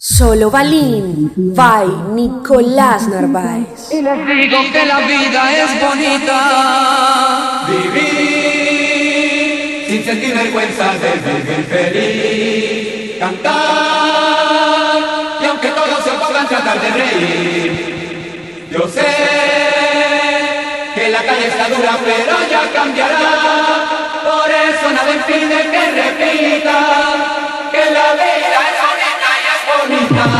Solo Balín by Nicolás Narváez. Y les digo que la vida es bonita. Vivir sin sentir vergüenza de vivir feliz. Cantar y aunque todos se opongan tratar de reír. Yo sé que la calle está dura pero ya cambiará. Por eso nada impide que repita que la Africa.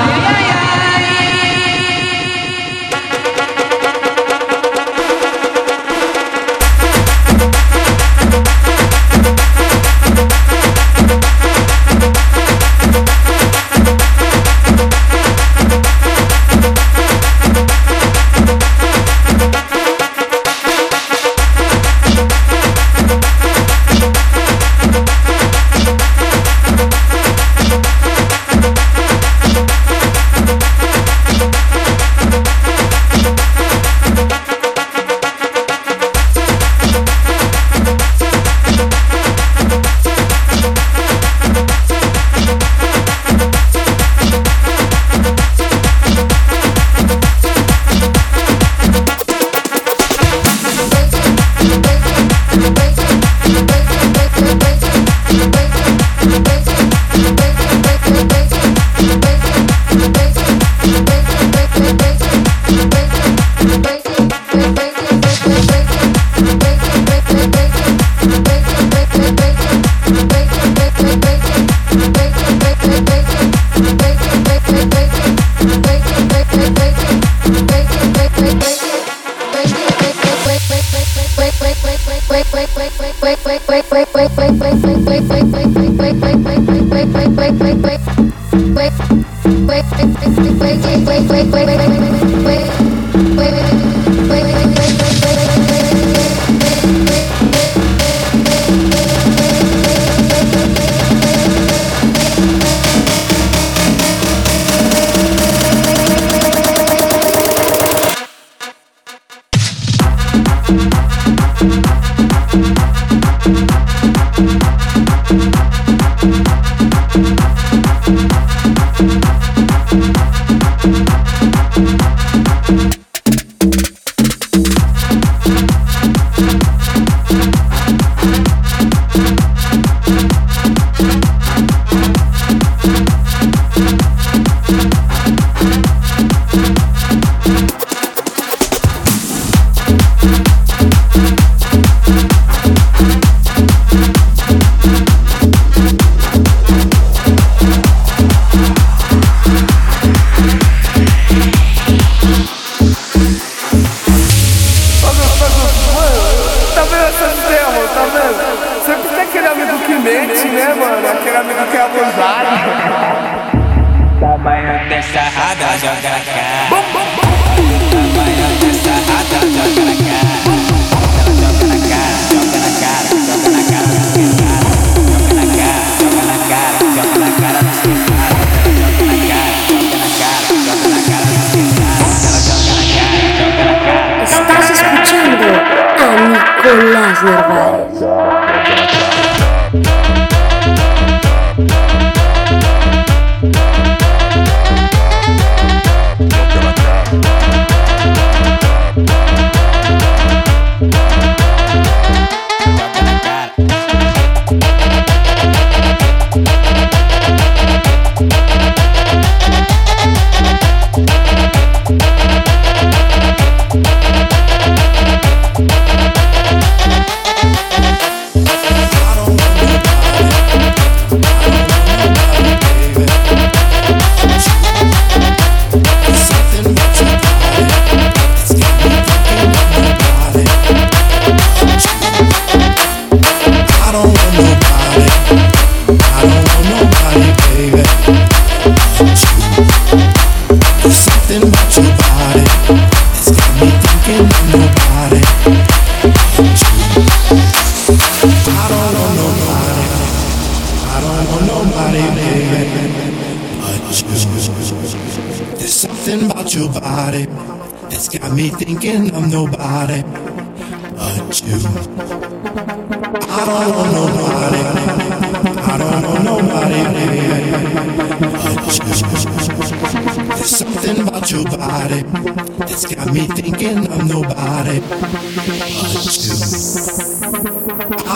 I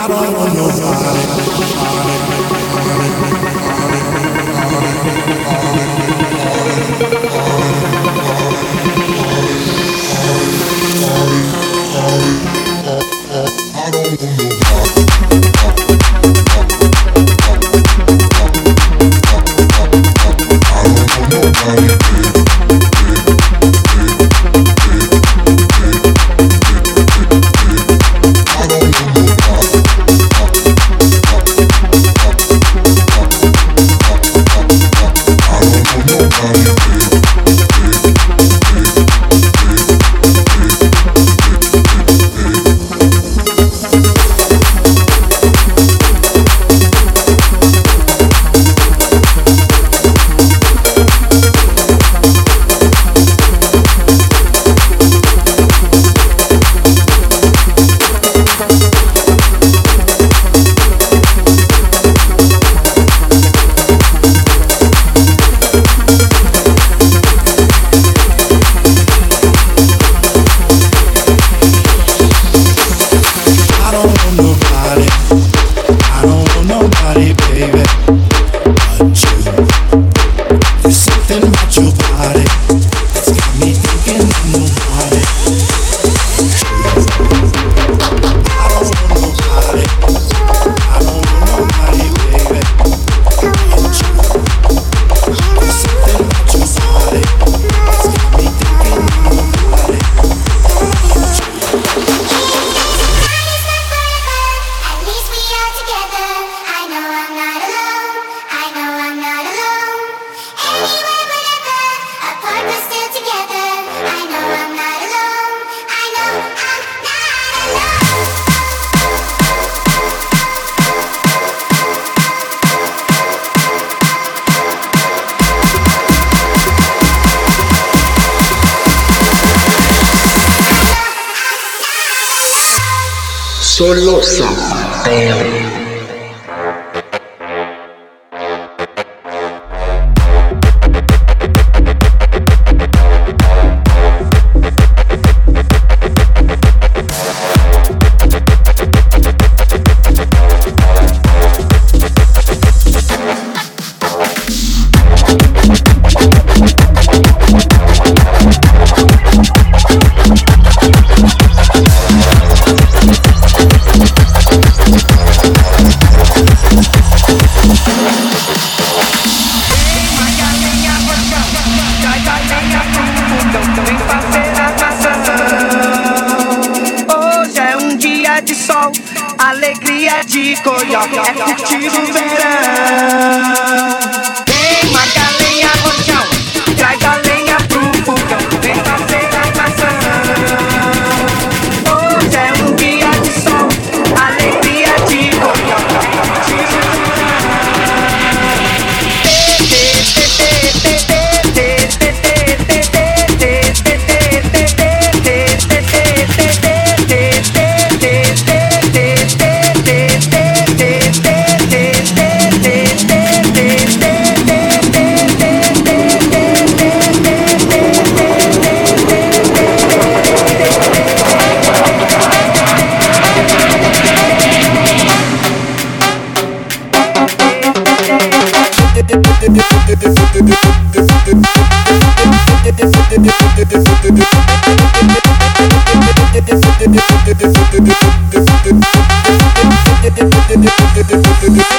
don't want nobody. Yeah.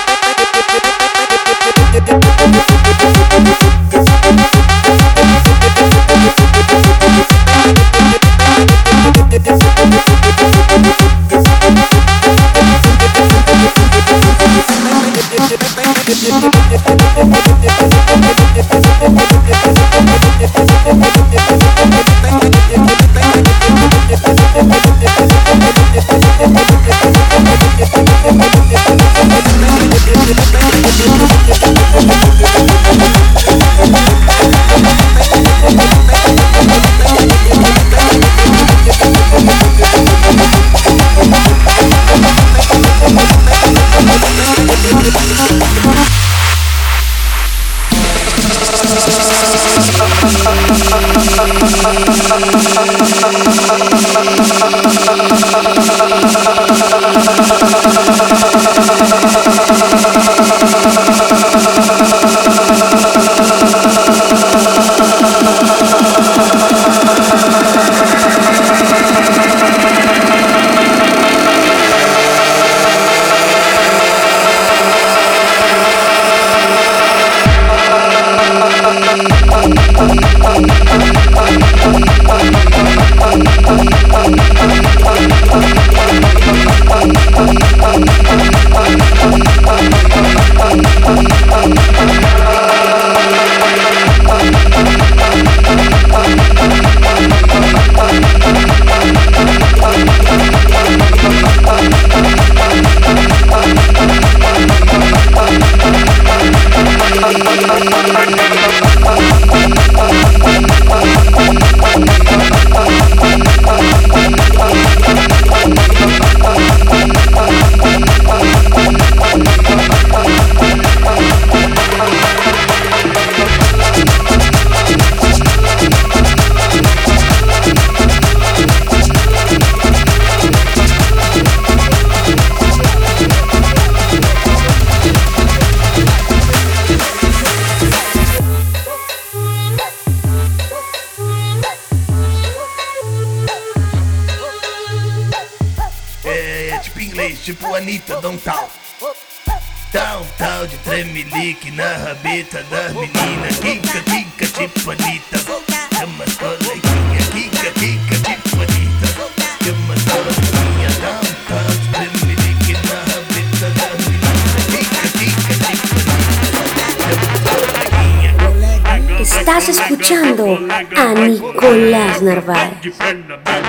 Carlos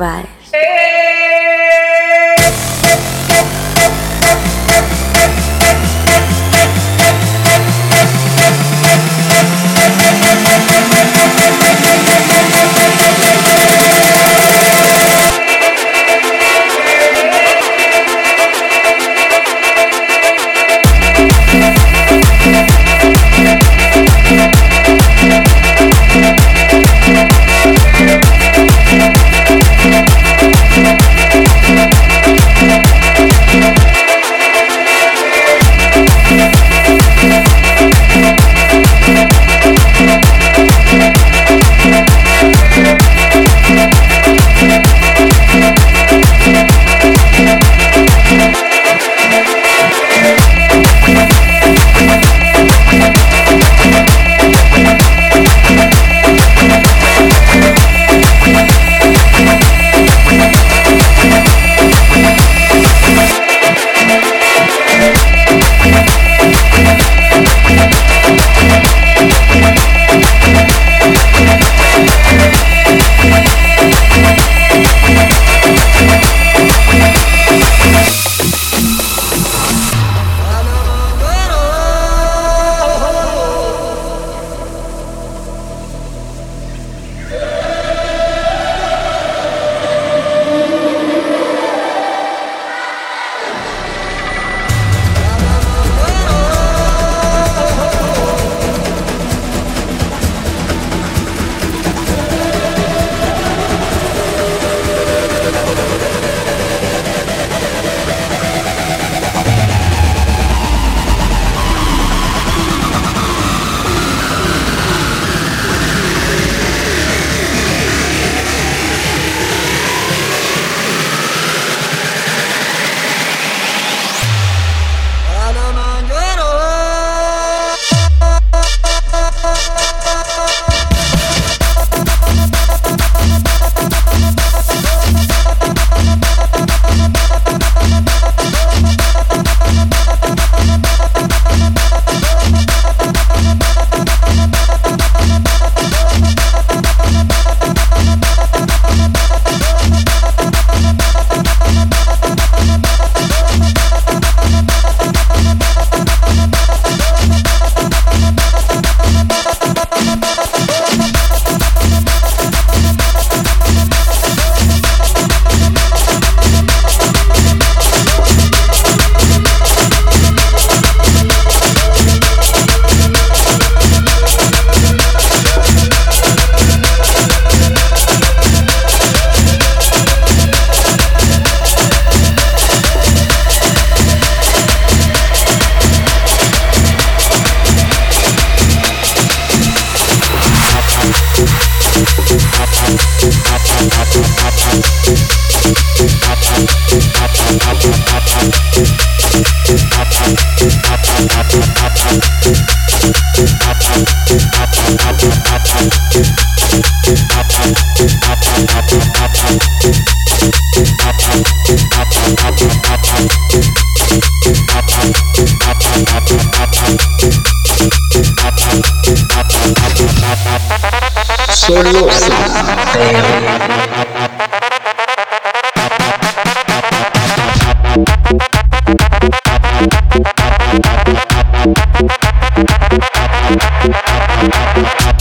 survive.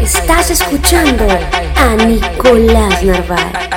Estás escuchando a Nicolás Narváez.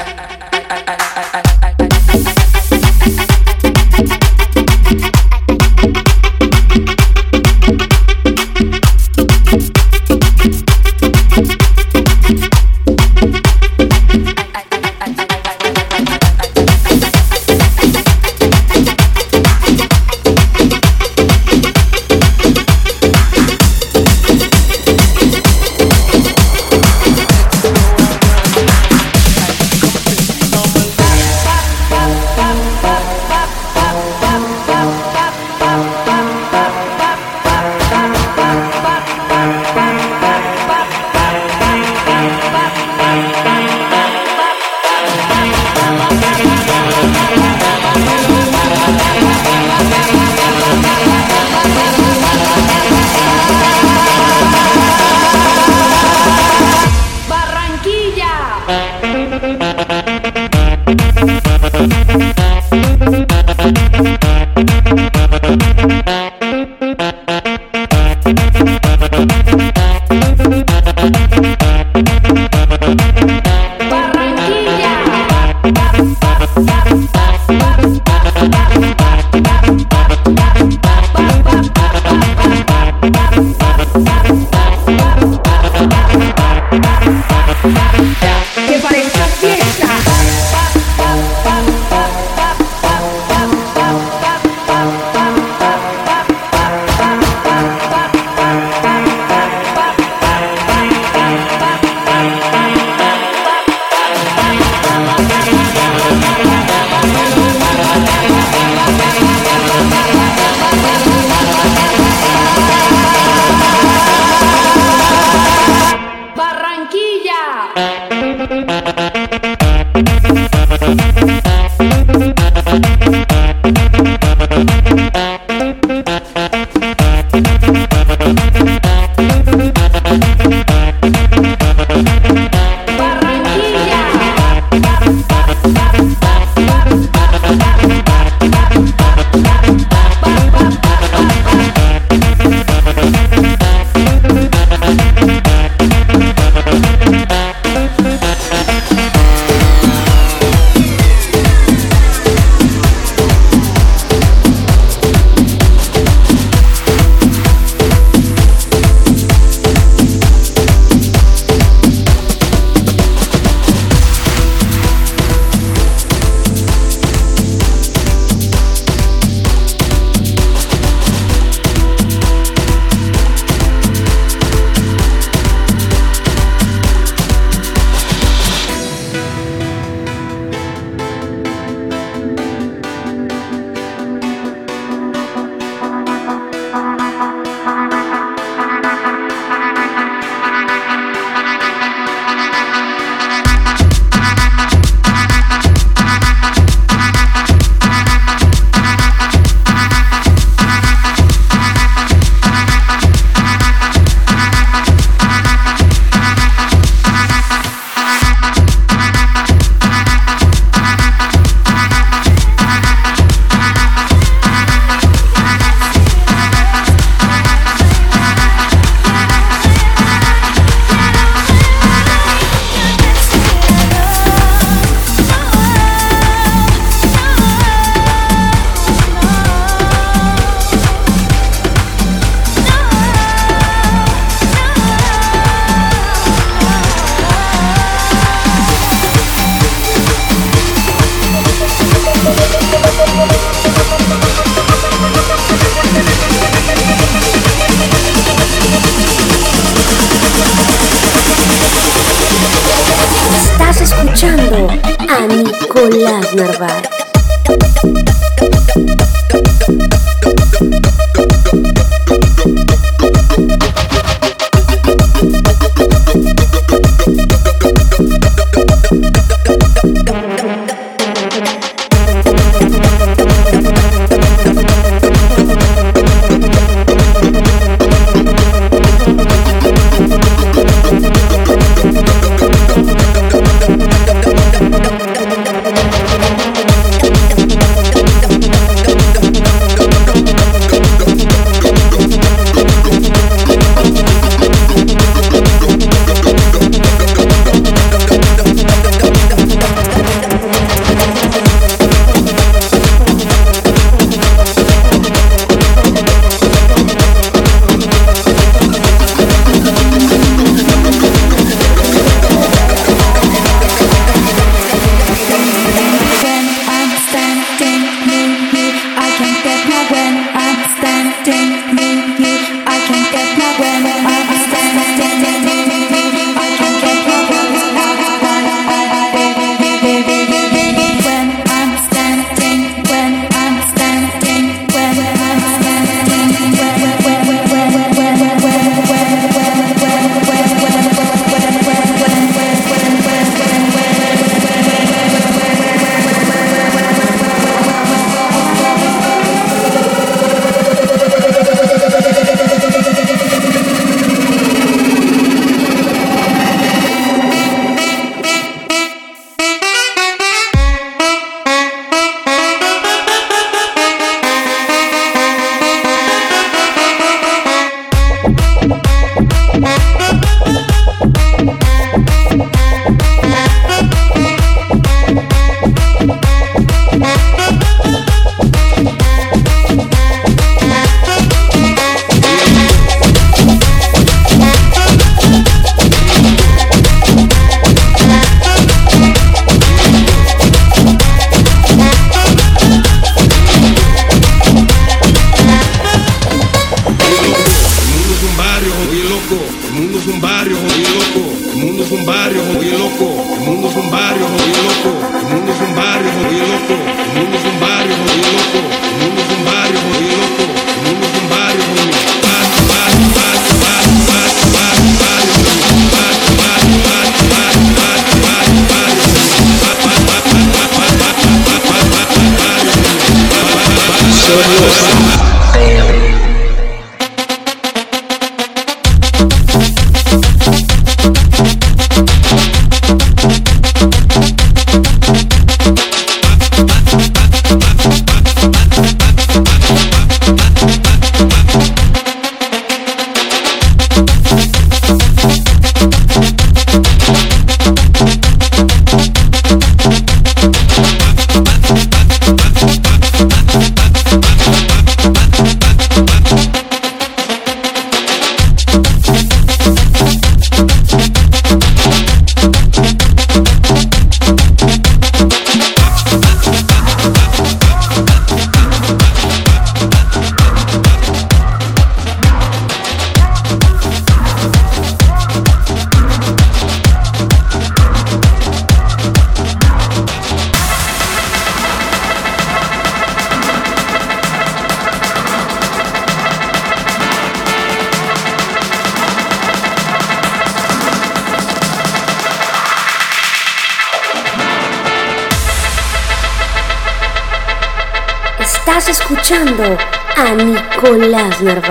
Nicolás Narváez.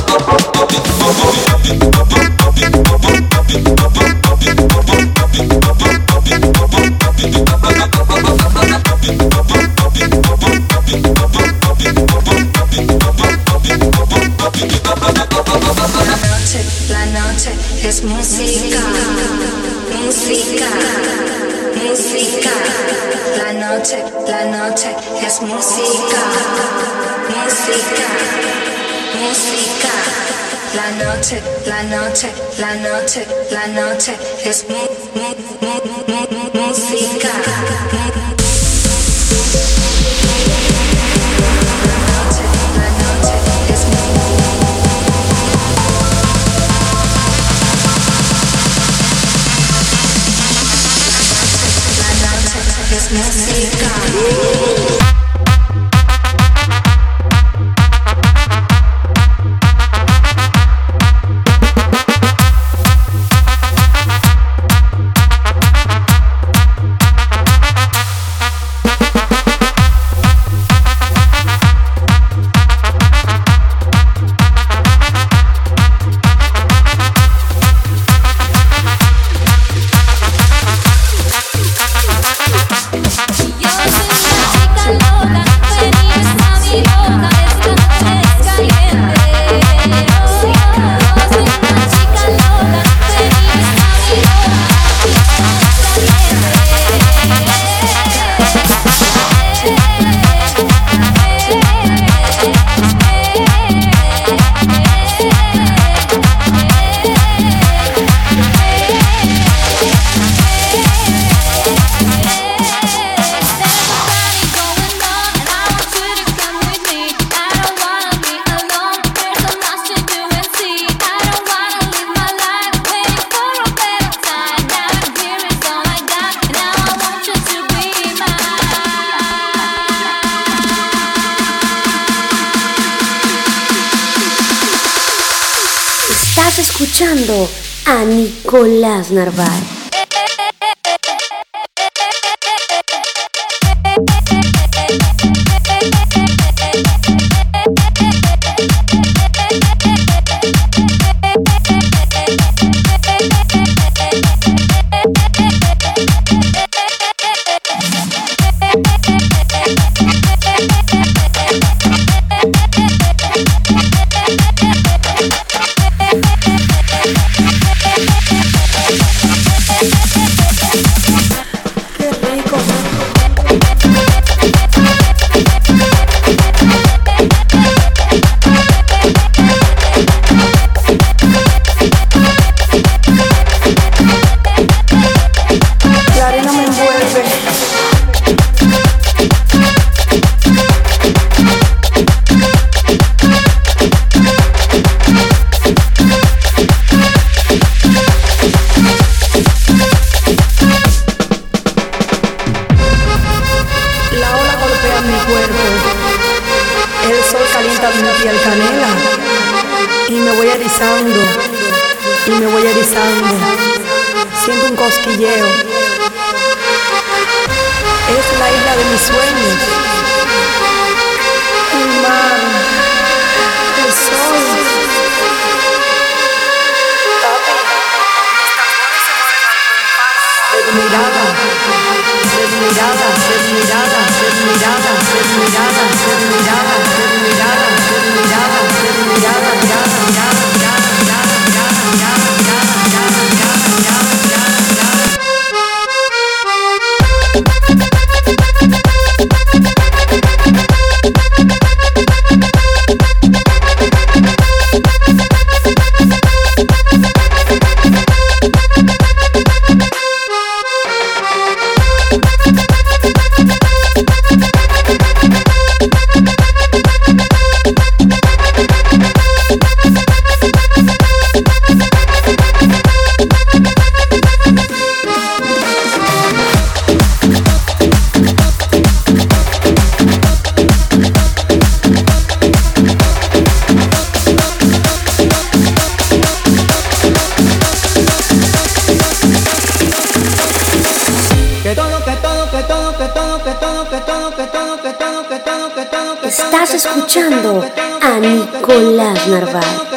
Thank la noche, la noche, la noche es música. Tomás Es la isla de mis sueños. El mar, el sol. Desmirada, desmirada, desmirada, desmirada, desmirada, desmirada, desmirada, desmirada. con las Narváez.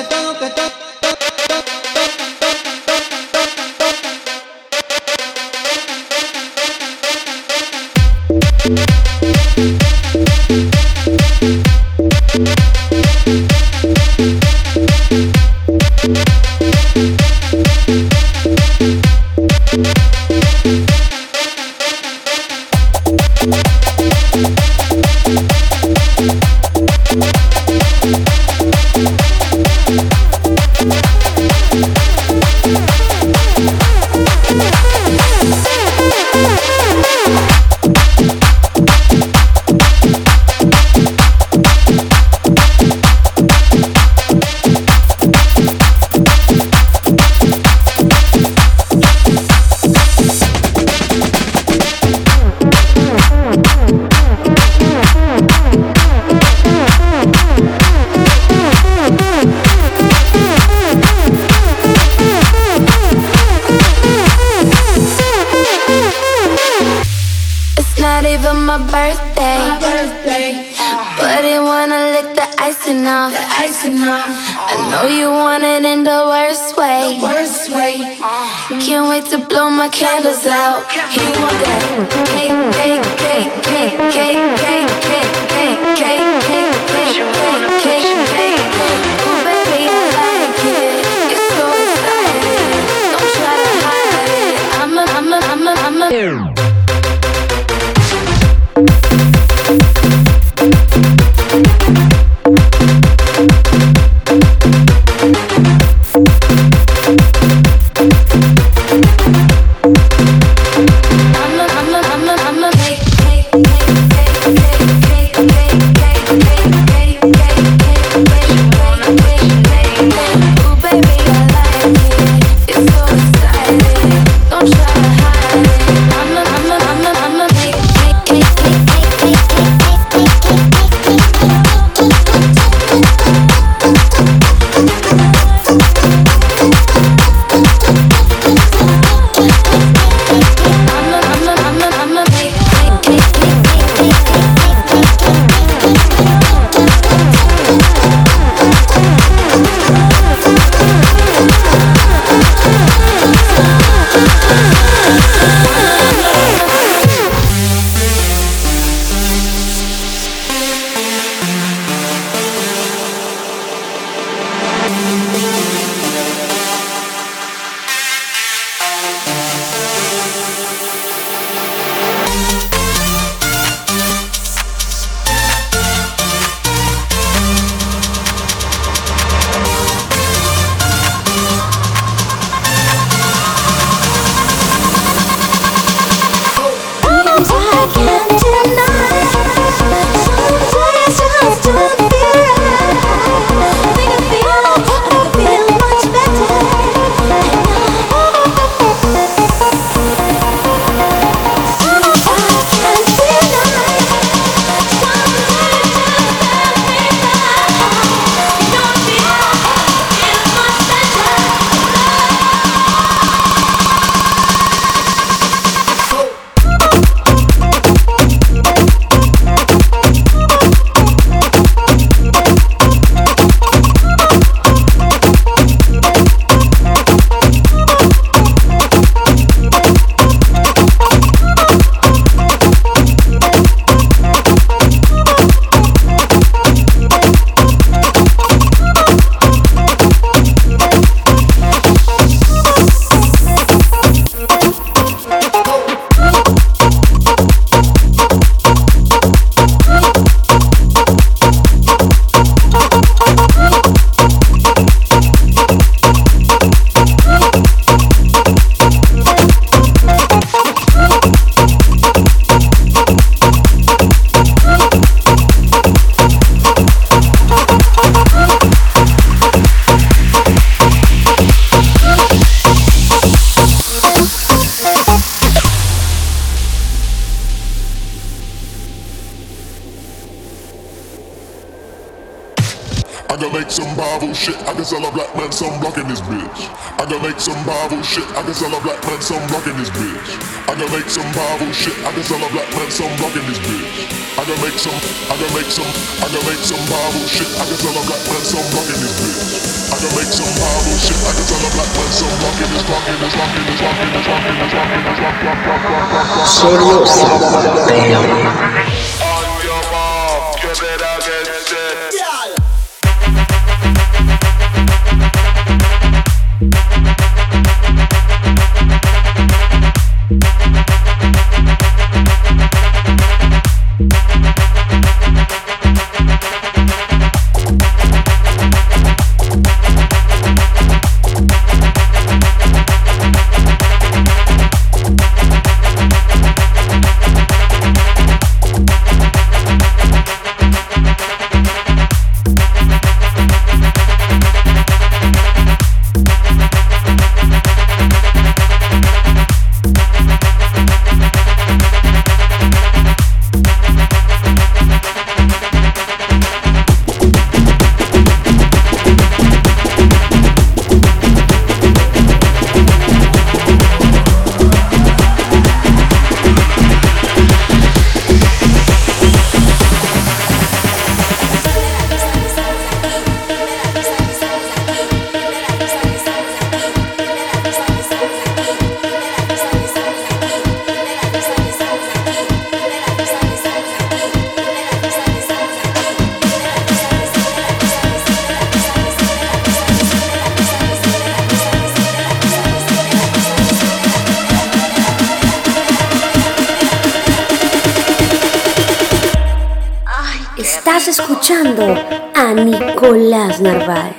my candles out. He want that cake, cake, cake, cake, cake, cake. Bitch. I can make some Bible shit. I can sell a black man some block in this bitch. I can make some Bible shit. I can sell a black man some block in this bitch. I can make some. I can make some. I can make some Bible shit. I can sell a black man some block in this bitch. I can make some Bible shit. I can sell a black man some block in this block in this block in this block in this block in this block in this block block block block block block. Solo Sapatelo. On your mark, get it against nearby.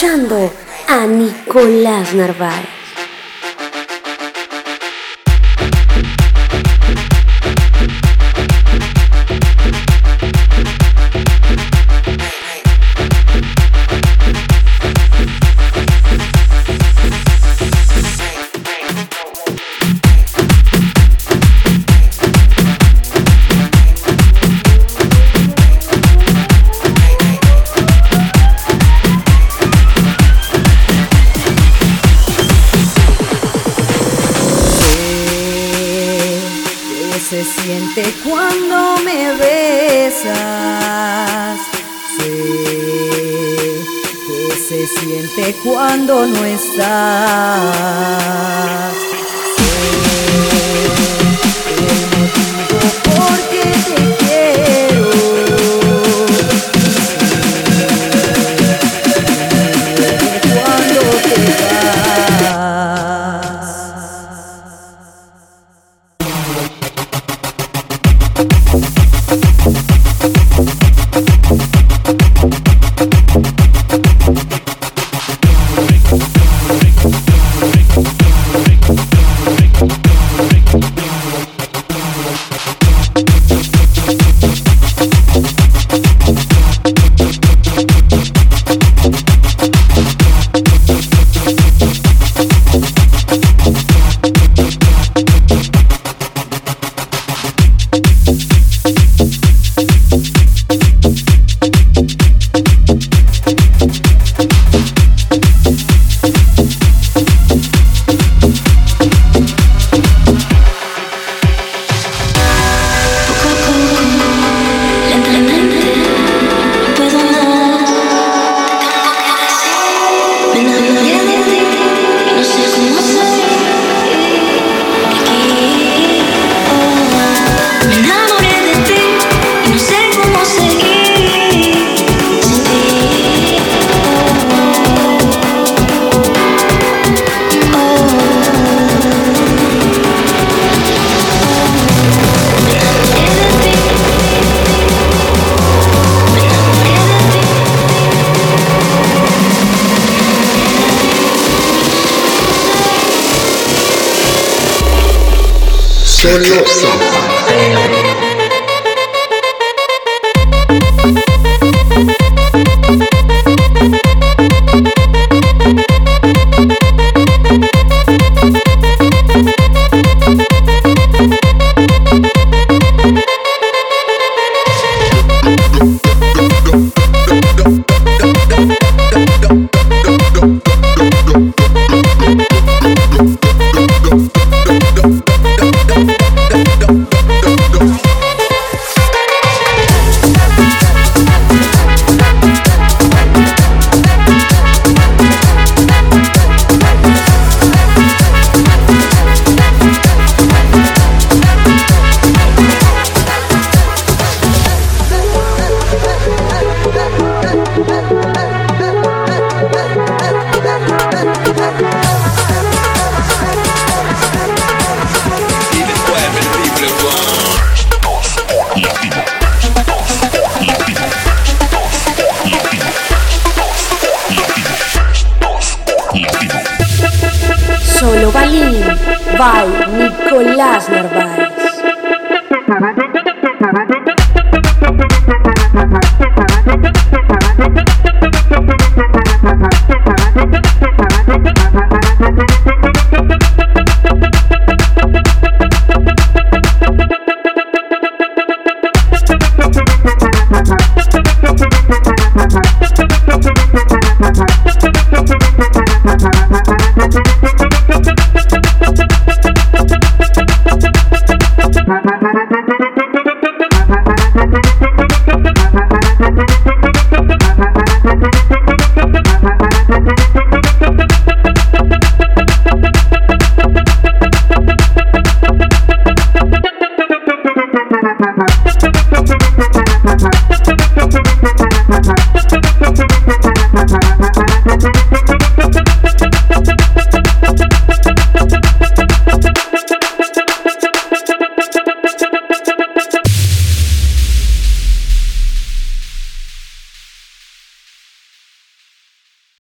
Escuchando a Nicolás Narváez.